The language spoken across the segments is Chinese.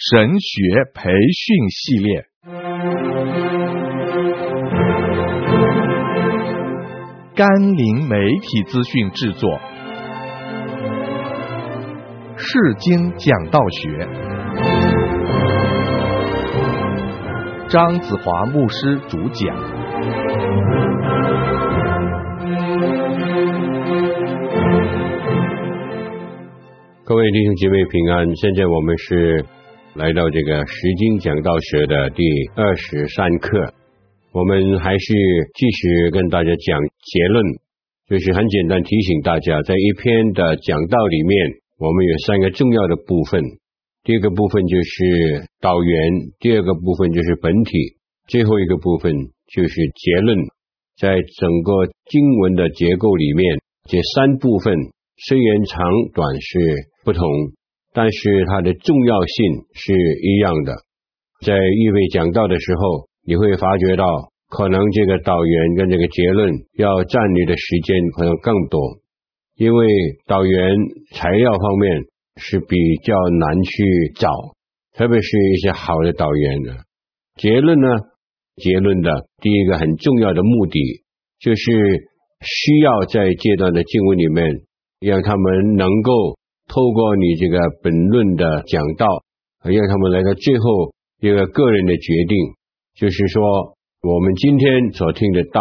神学培训系列，甘霖媒体资讯制作，圣经讲道学，张子华牧师主讲。各位弟兄姐妹平安，现在我们是来到这个《圣经讲道学》的第二十三课，我们还是继续跟大家讲结论，就是很简单提醒大家，在一篇的讲道里面，我们有三个重要的部分，第一个部分就是导言，第二个部分就是本体，最后一个部分就是结论。在整个经文的结构里面，这三部分虽然长短是。不同，但是它的重要性是一样的。在预备讲道的时候，你会发觉到，可能这个导言跟这个结论要占你的时间可能更多，因为导言材料方面是比较难去找，特别是一些好的导言的。结论呢，结论的第一个很重要的目的，就是需要在这段的经文里面，让他们能够。透过你这个本论的讲道，让他们来到最后一个个人的决定，就是说，我们今天所听的道，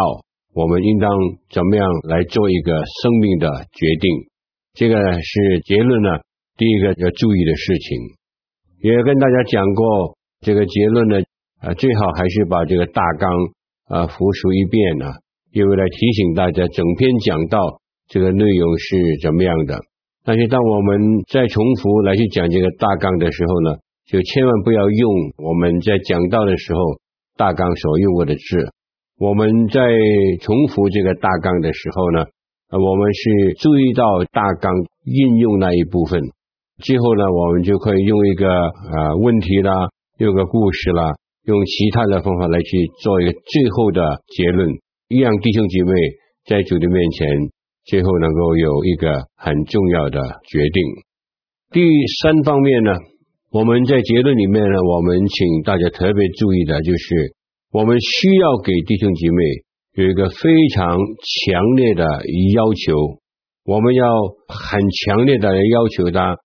我们应当怎么样来做一个生命的决定？这个是结论呢，第一个要注意的事情。也跟大家讲过，这个结论呢，啊，最好还是把这个大纲啊复述一遍呢，因为来提醒大家，整篇讲道这个内容是怎么样的。但是，当我们再重复来去讲这个大纲的时候呢，就千万不要用我们在讲到的时候大纲所用过的字。我们在重复这个大纲的时候呢，我们是注意到大纲应用那一部分。最后呢，我们就可以用一个啊问题啦，用个故事啦，用其他的方法来去做一个最后的结论，让弟兄姐妹在主的面前。最后能够有一个很重要的决定。第三方面呢，我们在结论里面呢，我们请大家特别注意的就是，我们需要给弟兄姐妹有一个非常强烈的要求，我们要很强烈的要求他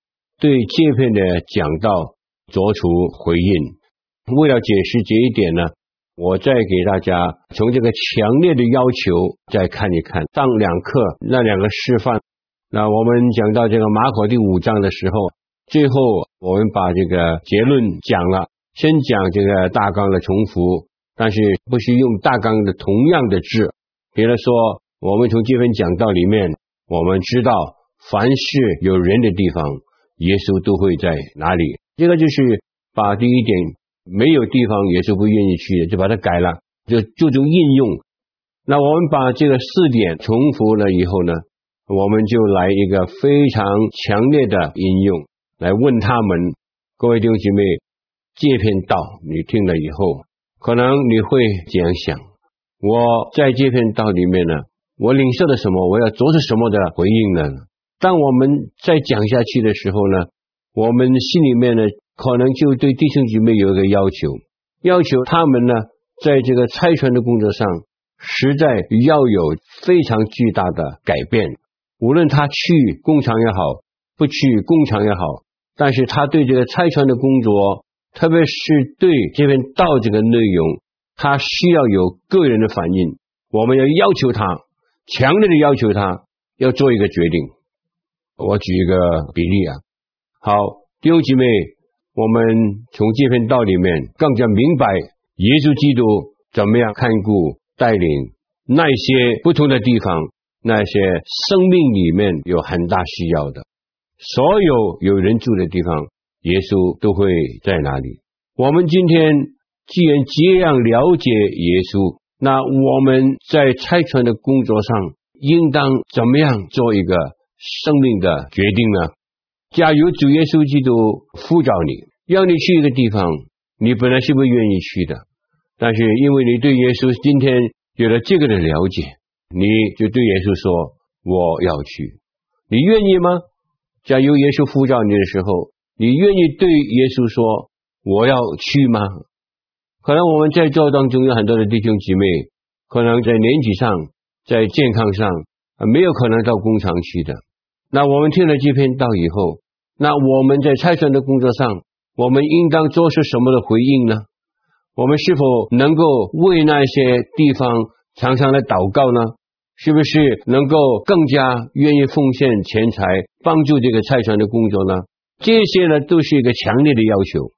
对这篇的讲道做出回应。为了解释这一点呢。我再给大家从这个强烈的要求再看一看上两课那两个示范。那我们讲到这个马可第五章的时候，最后我们把这个结论讲了，先讲这个大纲的重复，但是不是用大纲的同样的字。比如说，我们从这份讲道里面，我们知道凡是有人的地方，耶稣都会在哪里。这个就是把第一点。没有地方也是不愿意去的，就把它改了，就注重应用。那我们把这个四点重复了以后呢，我们就来一个非常强烈的应用，来问他们：各位弟兄姐妹，这篇道你听了以后，可能你会这样想：我在这篇道里面呢，我领受了什么？我要做出什么的回应呢？当我们再讲下去的时候呢，我们心里面呢？可能就对弟兄姐妹有一个要求，要求他们呢，在这个差传的工作上，实在要有非常巨大的改变。无论他去工厂也好，不去工厂也好，但是他对这个差传的工作，特别是对这篇道这个内容，他需要有个人的反应。我们要要求他，强烈的要求他要做一个决定。我举一个比例啊，好，弟兄姐妹。我们从这篇道里面更加明白，耶稣基督怎么样看顾带领那些不同的地方，那些生命里面有很大需要的，所有有人住的地方，耶稣都会在哪里。我们今天既然这样了解耶稣，那我们在差传的工作上，应当怎么样做一个生命的决定呢？假如主耶稣基督呼召你，让你去一个地方，你本来是不愿意去的，但是因为你对耶稣今天有了这个的了解，你就对耶稣说：“我要去。”你愿意吗？假如耶稣呼召你的时候，你愿意对耶稣说：“我要去吗？可能我们在座当中有很多的弟兄姊妹，可能在年纪上、在健康上，没有可能到工厂去的。那我们听了这篇道以后，那我们在差传的工作上，我们应当做出什么的回应呢？我们是否能够为那些地方常常来祷告呢？是不是能够更加愿意奉献钱财，帮助这个差传的工作呢？这些呢，都是一个强烈的要求。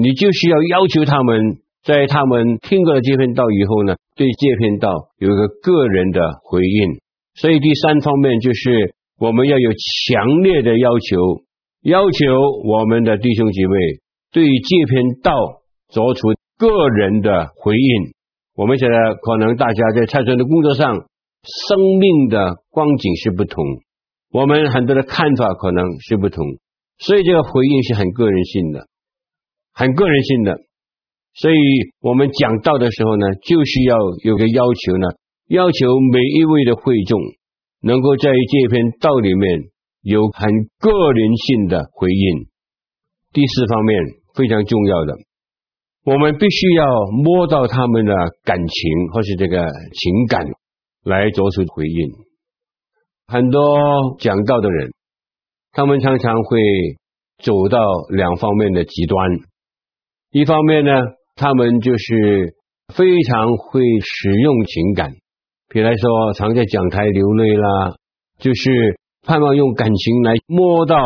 你就是要要求他们，在他们听过了这篇道以后呢，对这篇道有一个个人的回应。所以第三方面就是我们要有强烈的要求，要求我们的弟兄姐妹对这篇道做出个人的回应。我们觉得可能大家在差传的工作上，生命的光景是不同，我们很多的看法可能是不同，所以这个回应是很个人性的。很个人性的，所以我们讲道的时候呢，就需要有个要求呢，要求每一位的会众能够在这篇道里面有很个人性的回应。第四方面非常重要的，我们必须要摸到他们的感情或是这个情感来做出回应。很多讲道的人，他们常常会走到两方面的极端。一方面呢，他们就是非常会使用情感，比如来说，常在讲台流泪啦，就是盼望用感情来摸到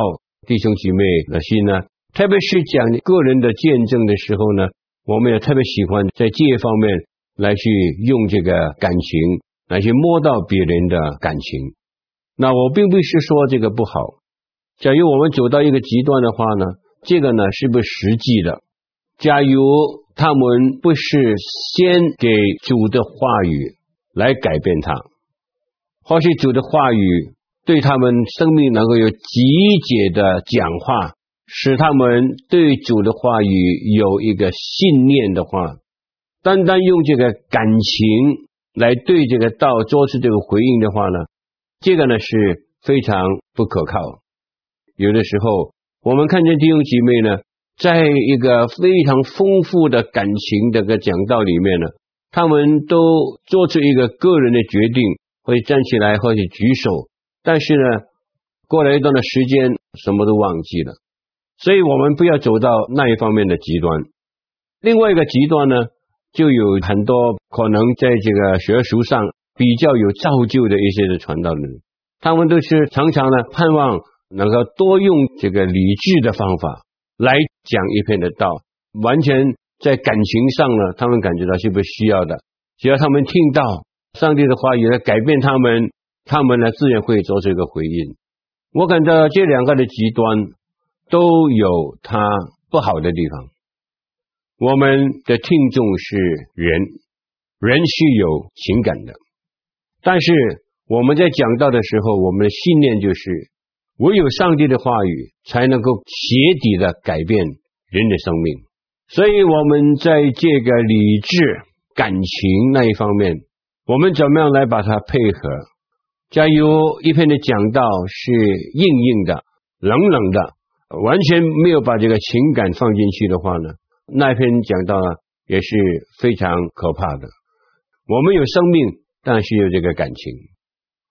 弟兄姐妹的心呢。特别是讲个人的见证的时候呢，我们也特别喜欢在这方面来去用这个感情来去摸到别人的感情。那我并不是说这个不好，假如我们走到一个极端的话呢，这个呢是不实际的。假如他们不是先给主的话语来改变他，或是主的话语对他们生命能够有极解的讲话，使他们对主的话语有一个信念的话，单单用这个感情来对这个道做出这个回应的话呢，这个呢是非常不可靠。有的时候我们看见弟兄姐妹呢。在一个非常丰富的感情的个讲道里面呢，他们都做出一个个人的决定，会站起来或者举手，但是呢，过了一段的时间，什么都忘记了。所以我们不要走到那一方面的极端。另外一个极端呢，就有很多可能在这个学术上比较有造就的一些的传道人，他们都是常常呢盼望能够多用这个理智的方法。来讲一篇的道，完全在感情上呢，他们感觉到是不需要的。只要他们听到上帝的话语来改变他们，他们呢自然会做出一个回应。我感到这两个的极端都有它不好的地方。我们的听众是人，人是有情感的，但是我们在讲到的时候，我们的信念就是。唯有上帝的话语才能够彻底的改变人的生命，所以我们在这个理智感情那一方面，我们怎么样来把它配合？假如一篇的讲道是硬硬的、冷冷的，完全没有把这个情感放进去的话呢，那篇讲道呢也是非常可怕的。我们有生命，但是有这个感情，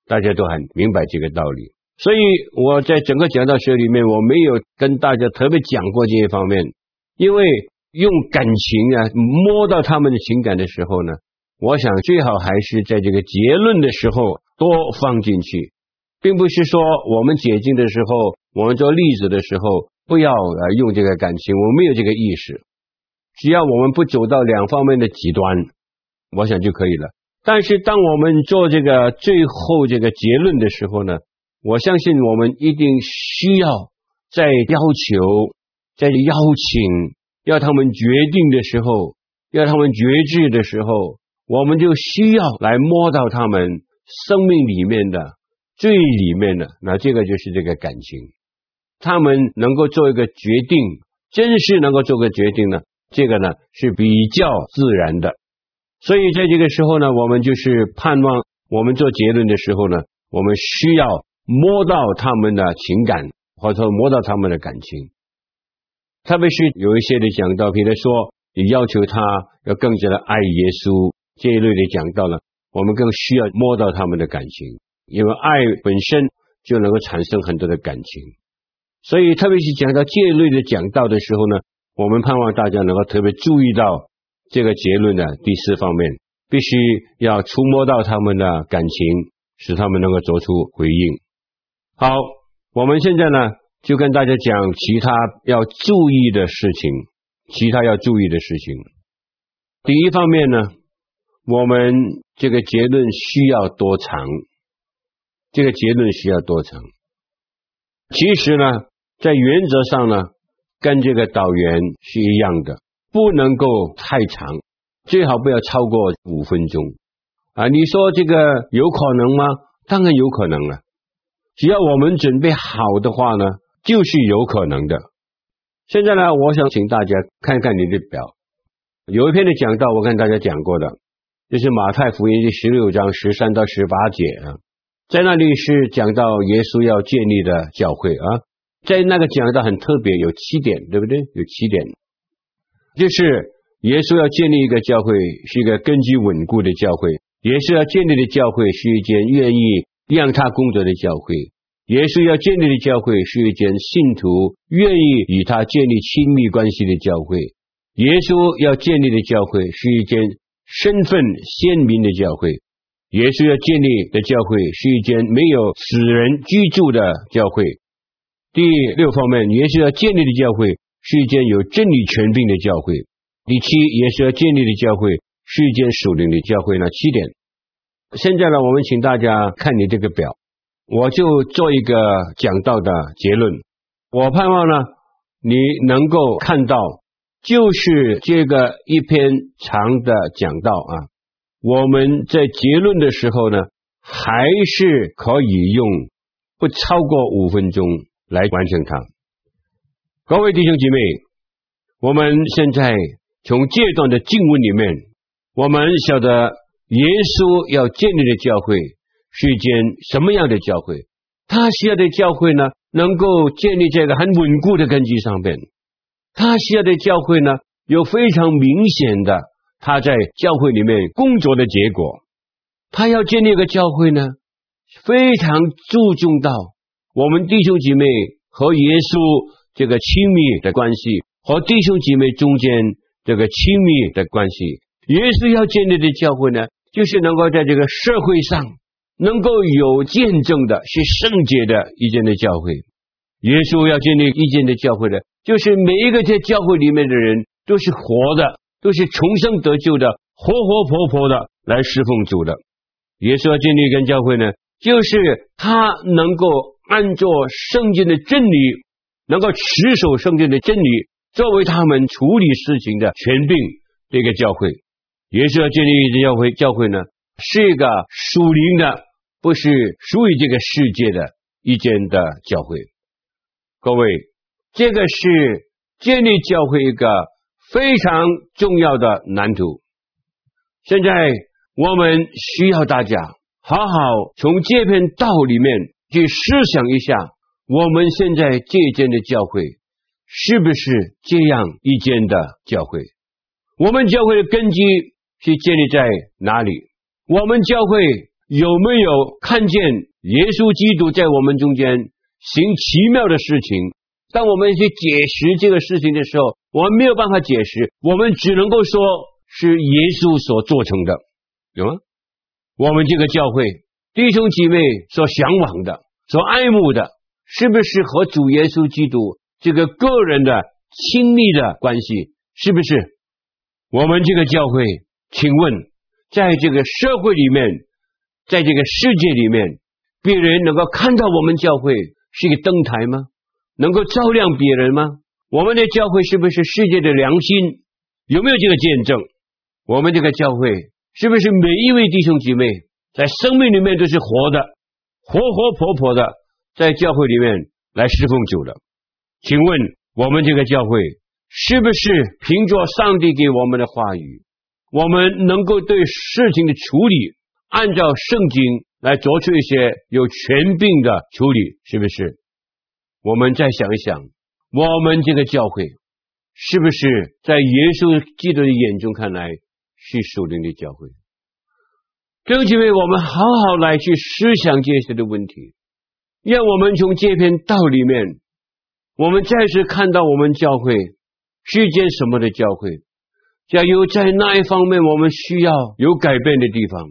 大家都很明白这个道理。所以我在整个讲道学里面，我没有跟大家特别讲过这些方面，因为用感情啊摸到他们的情感的时候呢，我想最好还是在这个结论的时候多放进去，并不是说我们解禁的时候，我们做例子的时候不要呃用这个感情，我没有这个意识，只要我们不走到两方面的极端，我想就可以了。但是当我们做这个最后这个结论的时候呢，我相信我们一定需要在要求、在邀请、要他们决定的时候、要他们决志的时候，我们就需要来摸到他们生命里面的最里面的。那这个就是这个感情，他们能够做一个决定，真是能够做个决定呢？这个呢是比较自然的。所以在这个时候呢，我们就是盼望我们做结论的时候呢，我们需要。摸到他们的情感，或者说摸到他们的感情，特别是有一些的讲道，比如说你要求他要更加的爱耶稣这一类的讲道呢，我们更需要摸到他们的感情，因为爱本身就能够产生很多的感情。所以，特别是讲到这一类的讲道的时候呢，我们盼望大家能够特别注意到这个结论的第四方面，必须要触摸到他们的感情，使他们能够做出回应。好，我们现在呢。就跟大家讲其他要注意的事情，其他要注意的事情。第一方面呢，我们这个结论需要多长？这个结论需要多长？其实呢，在原则上呢，跟这个导员是一样的，不能够太长，最好不要超过五分钟。啊，你说这个有可能吗？当然有可能了，只要我们准备好的话呢。就是有可能的。现在呢，我想请大家看看你的表，有一篇的讲到，我跟大家讲过的，这是马太福音第十六章十三到十八节啊，在那里是讲到耶稣要建立的教会啊，在那个讲道很特别，有七点，对不对？有七点，就是耶稣要建立一个教会，是一个根基稳固的教会；耶稣要建立的教会，是一间愿意让他工作的教会。耶稣要建立的教会是一间信徒愿意与他建立亲密关系的教会。耶稣要建立的教会是一间身份鲜明的教会。耶稣要建立的教会是一间没有死人居住的教会。第六方面，耶稣要建立的教会是一间有真理权柄的教会。第七，耶稣要建立的教会是一间属灵的教会。那七点。现在呢，我们请大家看你这个表。我就做一个讲道的结论。我盼望呢，你能够看到，就是这个一篇长的讲道啊，我们在结论的时候呢，还是可以用不超过五分钟来完成它。各位弟兄姐妹，我们现在从这段的经文里面，我们晓得耶稣要建立的教会。是一间什么样的教会？他需要的教会呢，能够建立在一个很稳固的根基上面。他需要的教会呢，有非常明显的他在教会里面工作的结果。他要建立一个教会呢，非常注重到我们弟兄姐妹和耶稣这个亲密的关系，和弟兄姐妹中间这个亲密的关系。耶稣要建立的教会呢，就是能够在这个社会上。能够有见证的，是圣洁的一间的教会。耶稣要建立一间的教会的，就是每一个在教会里面的人都是活的，都是重生得救的，活活泼泼的来侍奉主的。耶稣要建立一间教会呢，就是他能够按照圣经的真理，能够持守圣经的真理，作为他们处理事情的权柄。这个教会，耶稣要建立一间教会，教会呢是一个属灵的。不是属于这个世界的一间的教会，各位，这个是建立教会一个非常重要的蓝图。现在我们需要大家好好从这篇道里面去思想一下，我们现在这间的教会是不是这样一间的教会？我们教会的根基是建立在哪里？我们教会。有没有看见耶稣基督在我们中间行奇妙的事情？当我们去解释这个事情的时候，我们没有办法解释，我们只能够说是耶稣所做成的，有吗？我们这个教会弟兄姐妹所向往的、所爱慕的，是不是和主耶稣基督这个个人的亲密的关系？是不是？我们这个教会，请问，在这个社会里面。在这个世界里面，别人能够看到我们教会是一个灯台吗？能够照亮别人吗？我们的教会是不是世界的良心？有没有这个见证？我们这个教会是不是每一位弟兄姐妹在生命里面都是活的，活活泼泼的在教会里面来侍奉主的？请问我们这个教会是不是凭着上帝给我们的话语，我们能够对事情的处理？按照圣经来做出一些有权柄的处理，是不是？我们再想一想，我们这个教会是不是在耶稣基督的眼中看来是属灵的教会？弟兄姐妹，我们好好来去思想这些的问题，让我们从这篇道里面，我们再次看到我们教会是一件什么的教会。假如在那一方面我们需要有改变的地方，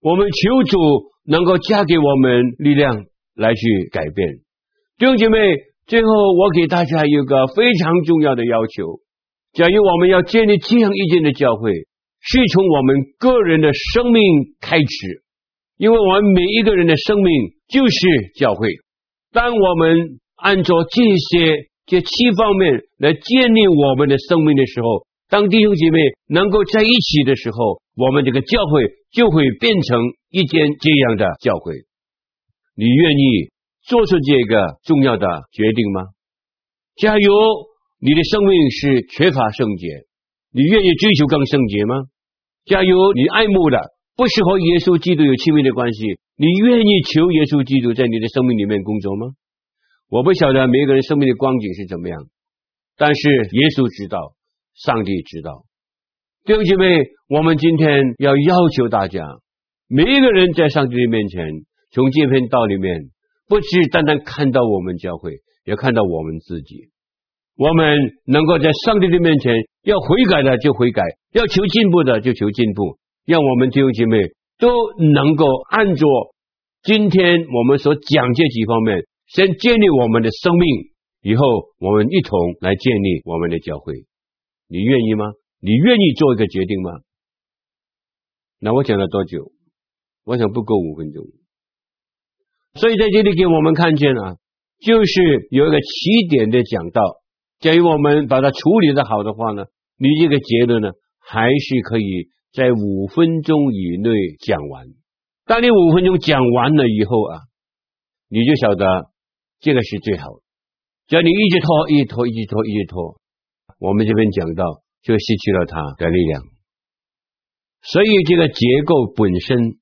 我们求主能够加给我们力量来去改变。弟兄姐妹，最后我给大家一个非常重要的要求：假如我们要建立这样一间的教会，是从我们个人的生命开始，因为我们每一个人的生命就是教会。当我们按照这些这七方面来建立我们的生命的时候，当弟兄姐妹能够在一起的时候，我们这个教会就会变成一间这样的教会。你愿意做出这个重要的决定吗？假如你的生命是缺乏圣洁，你愿意追求更圣洁吗？假如你爱慕的不是和耶稣基督有亲密的关系，你愿意求耶稣基督在你的生命里面工作吗？我不晓得每个人生命的光景是怎么样，但是耶稣知道。上帝知道，弟兄姐妹，我们今天要要求大家，每一个人在上帝的面前，从这篇道里面，不只单单看到我们教会，也看到我们自己。我们能够在上帝的面前，要悔改的就悔改，要求进步的就求进步，让我们弟兄姐妹都能够按照今天我们所讲这几方面，先建立我们的生命，以后我们一同来建立我们的教会。你愿意吗？你愿意做一个决定吗？那我讲了多久？我想不够五分钟。所以在这里给我们看见啊，就是有一个起点的讲道。假如我们把它处理得好的话呢，你这个结论呢，还是可以在五分钟以内讲完。当你五分钟讲完了以后啊，你就晓得这个是最好的。只要你一直拖，一直拖，一直拖，一直拖。我们这边讲到，就失去了它的力量，所以这个结构本身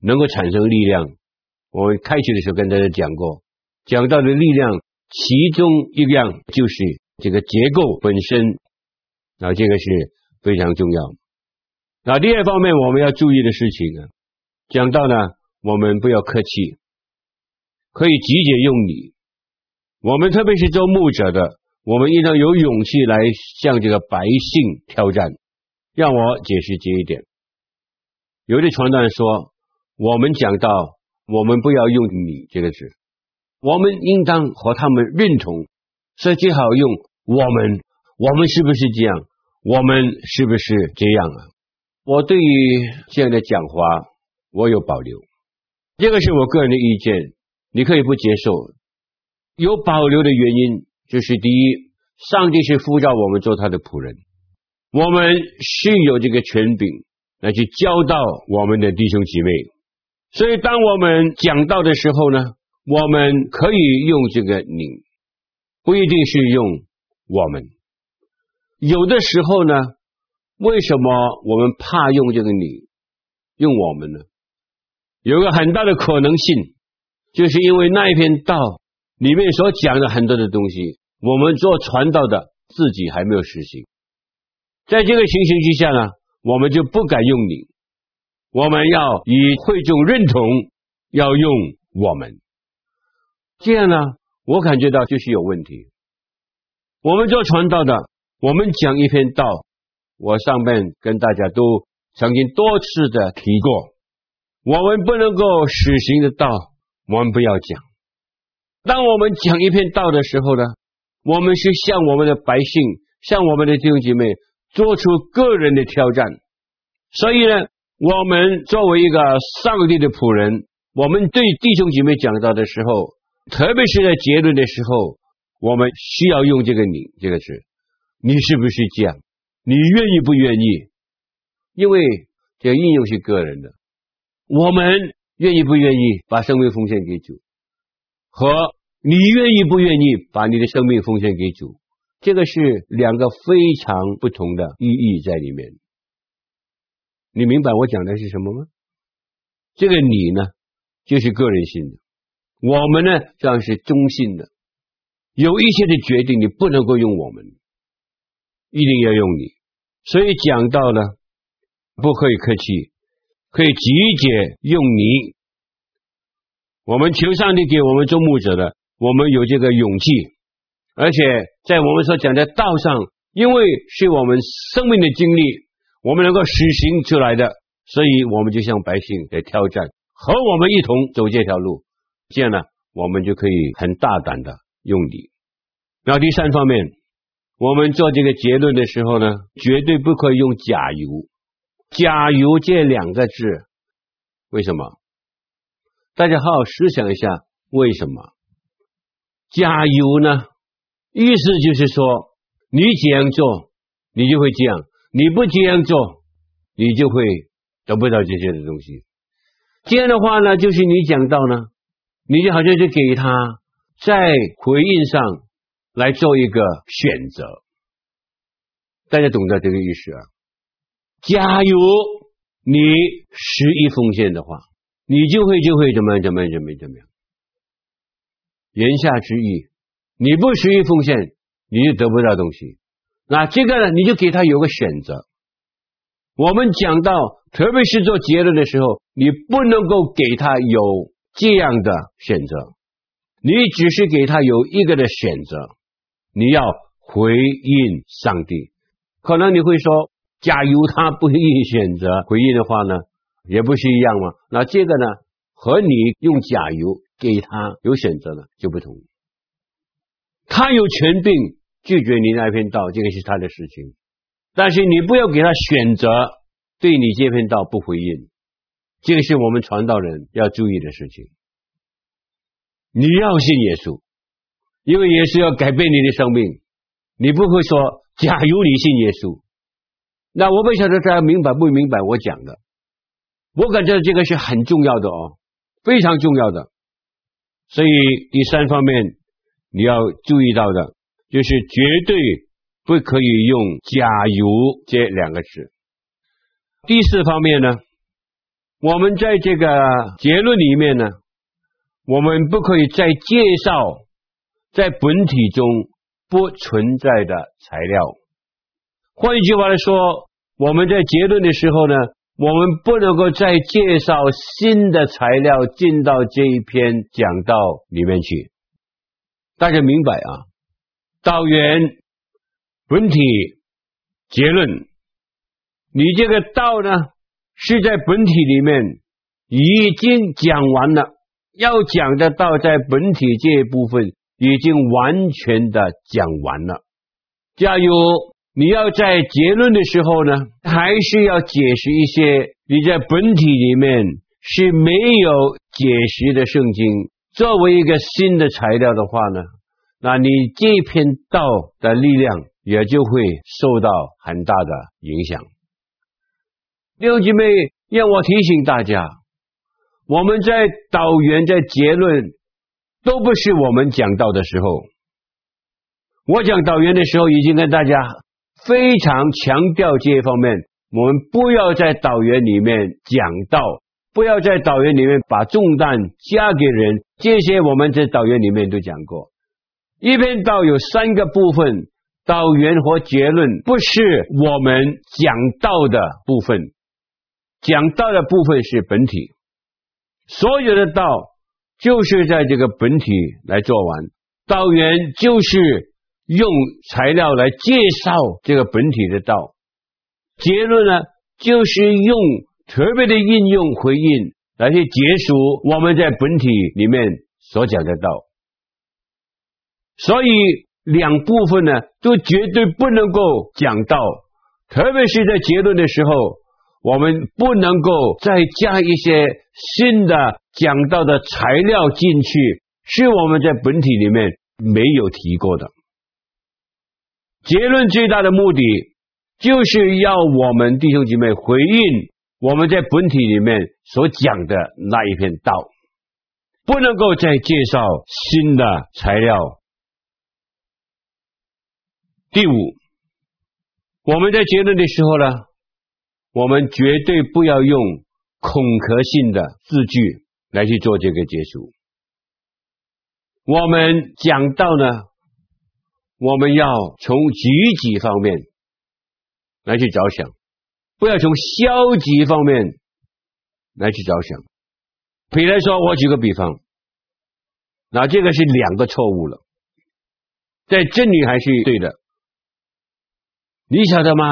能够产生力量。我们开学的时候跟大家讲过，讲到的力量，其中一样就是这个结构本身，啊，这个是非常重要。那第二方面我们要注意的事情啊，讲到呢，我们不要客气，可以直接用你。我们特别是做牧者的。我们应当有勇气来向这个百姓挑战。让我解释这一点。有的传道人说，我们讲到我们不要用“你”这个字，我们应当和他们认同，所以最好用“我们”。我们是不是这样？我们是不是这样啊？我对于这样的讲话，我有保留。这个是我个人的意见，你可以不接受。有保留的原因。就是第一，上帝是呼召我们做他的仆人，我们是有这个权柄来去教导我们的弟兄姐妹。所以，当我们讲道的时候呢，我们可以用这个“你”，不一定是用“我们”。有的时候呢，为什么我们怕用这个“你”，用“我们”呢？有个很大的可能性，就是因为那一篇道。里面所讲的很多的东西，我们做传道的自己还没有实行，在这个情形之下呢，我们就不敢用你，我们要以会众认同，要用我们，这样呢，我感觉到就是有问题。我们做传道的，我们讲一篇道，我上面跟大家都曾经多次的提过，我们不能够实行的道，我们不要讲。当我们讲一篇道的时候呢，我们是向我们的百姓，向我们的弟兄姐妹做出个人的挑战。所以呢，我们作为一个上帝的仆人，我们对弟兄姐妹讲到的时候，特别是在结论的时候，我们需要用这个“你”这个词。你是不是讲？你愿意不愿意？因为这应用是个人的，我们愿意不愿意把生命奉献给主？和你愿意不愿意把你的生命奉献给主，这个是两个非常不同的意义在里面。你明白我讲的是什么吗？这个你呢，就是个人性的；我们呢，这样是中性的。有一些的决定你不能够用我们，一定要用你。所以讲道呢，不可以客气，可以直接用你。我们求上帝给我们做牧者的，我们有这个勇气，而且在我们所讲的道上，因为是我们生命的经历，我们能够实行出来的，所以我们就向百姓来挑战，和我们一同走这条路，这样呢，我们就可以很大胆的用你。然后第三方面，我们做这个结论的时候呢，绝对不可以用假如。假如这两个字，为什么？大家好好思想一下，为什么？假如呢？意思就是说，你这样做，你就会这样；你不这样做，你就会得不到这些的东西。这样的话呢，就是你讲到呢，你就好像是给他在回应上。来做一个选择，大家懂得这个意思啊？假如你十一奉献的话，你就会就会怎么样怎么样怎么样怎么样。言下之意，你不十一奉献，你就得不到东西。那这个呢，你就给他有个选择。我们讲到，特别是做结论的时候，你不能够给他有这样的选择，你只是给他有一个的选择。你要回应上帝，可能你会说，假如他不愿意选择回应的话呢，也不是一样吗？那这个呢，和你用假如给他有选择呢就不同。他有权柄拒绝你那篇道，这个是他的事情，但是你不要给他选择对你这篇道不回应，这个是我们传道人要注意的事情。你要信耶稣。因为耶稣要改变你的生命，你不会说，假如你信耶稣，那我不晓得大家明白不明白我讲的？我感觉这个是很重要的哦，非常重要的。所以第三方面你要注意到的，就是绝对不可以用“假如”这两个字。第四方面呢，我们在这个结论里面呢，我们不可以再介绍。在本体中不存在的材料，换一句话来说，我们在结论的时候呢，我们不能够再介绍新的材料进到这一篇讲道里面去。大家明白啊？道源、本体、结论，你这个道呢，是在本体里面已经讲完了，要讲的道在本体这一部分。已经完全的讲完了。假如你要在结论的时候呢，还是要解释一些你在本体里面是没有解释的圣经，作为一个新的材料的话呢，那你这篇道的力量也就会受到很大的影响。弟兄姐妹，让我提醒大家，我们在导员在结论。都不是我们讲道的时候，我讲导员的时候已经跟大家非常强调这一方面，我们不要在导员里面讲道，不要在导员里面把重担加给人，这些我们在导员里面都讲过。一篇道有三个部分，导言和结论不是我们讲道的部分，讲道的部分是本体，所有的道。就是在这个本体来做完，导言就是用材料来介绍这个本体的道，结论呢就是用特别的应用回应来去结束我们在本体里面所讲的道，所以两部分呢都绝对不能够讲到，特别是在结论的时候，我们不能够再加一些新的。讲到的材料进去，是我们在本体里面没有提过的。结论最大的目的，就是要我们弟兄姐妹回应我们在本体里面所讲的那一篇道，不能够再介绍新的材料。第五，我们在结论的时候呢，我们绝对不要用恐吓性的字句。来去做这个结束。我们讲到呢，我们要从积极方面来去着想，不要从消极方面来去着想。比如说，我举个比方，那这个是两个错误了，在真理还是对的，你晓得吗？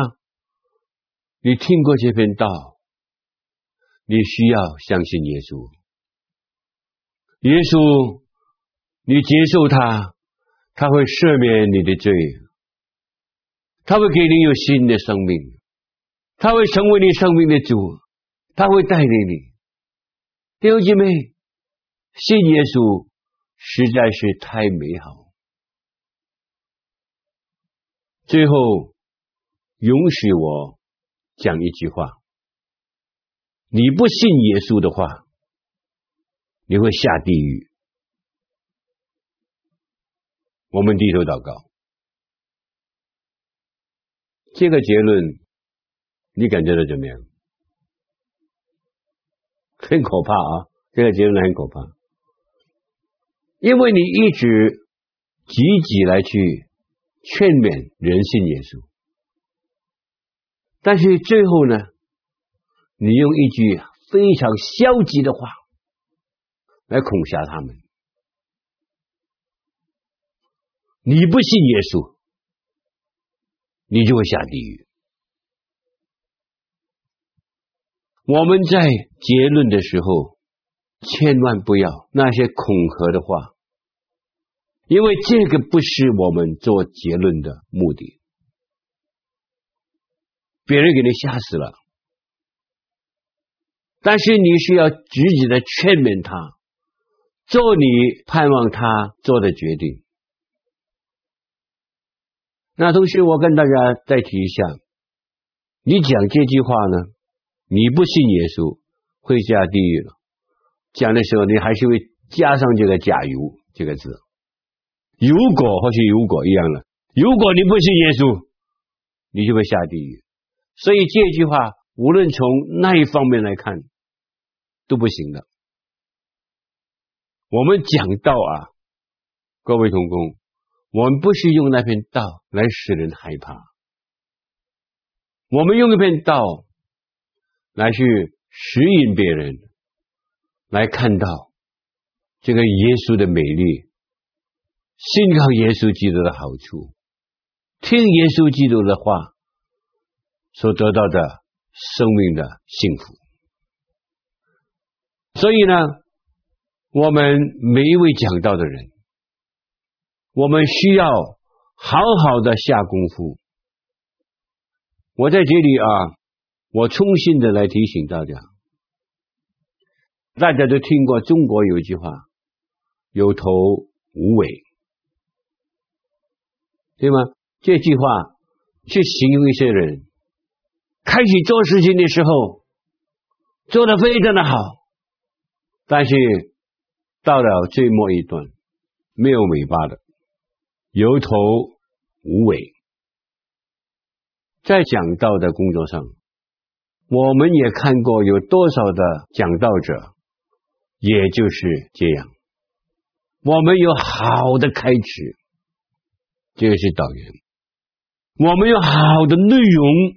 你听过这篇道，你需要相信耶稣。耶稣，你接受他，他会赦免你的罪，他会给你有新的生命，他会成为你生命的主，他会带领你。弟兄姐妹，信耶稣实在是太美好。最后，允许我讲一句话：你不信耶稣的话，你会下地狱。我们低头祷告，这个结论你感觉到怎么样？很可怕啊！这个结论很可怕，因为你一直积极来去劝勉人信耶稣，但是最后呢，你用一句非常消极的话来恐吓他们。你不信耶稣，你就会下地狱。我们在结论的时候，千万不要那些恐吓的话，因为这个不是我们做结论的目的。别人给你吓死了，但是你需要积极的劝勉他，做你盼望他做的决定。那同时，我跟大家再提一下，你讲这句话呢？你不信耶稣会下地狱了。讲的时候，你还是会加上这个“假如”这个字。如果或许如果一样了，如果你不信耶稣，你就会下地狱。所以这句话无论从那一方面来看都不行的。我们讲道啊，各位同工，我们不是用那篇道来使人害怕，我们用一篇道。来去指引别人，来看到这个耶稣的美丽，信靠耶稣基督的好处，听耶稣基督的话所得到的生命的幸福。所以呢，我们每一位讲道的人，我们需要好好的下功夫。我在这里啊。我衷心的来提醒大家，大家都听过中国有一句话“有头无尾”，对吗？这句话去形容一些人，开始做事情的时候做得非常的好，但是到了最末一段没有尾巴的，有头无尾。在讲道的工作上。我们也看过有多少的讲道者，也就是这样。我们有好的开始，这个是导员；我们有好的内容，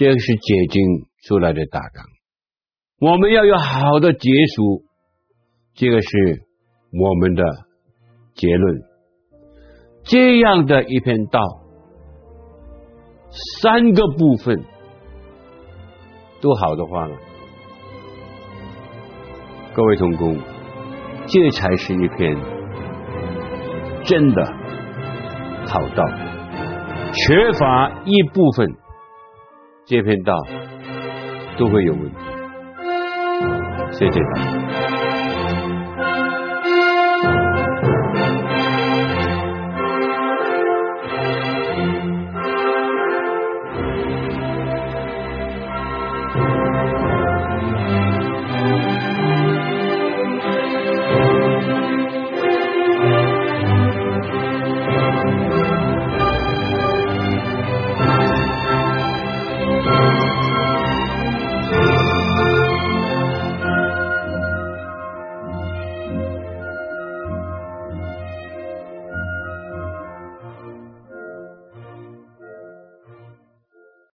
这个是解经出来的大纲；我们要有好的结束，这个是我们的结论。这样的一篇道，三个部分。都好的话呢，各位同工，这才是一篇真的好道。缺乏一部分，这片道都会有问题。谢谢大家。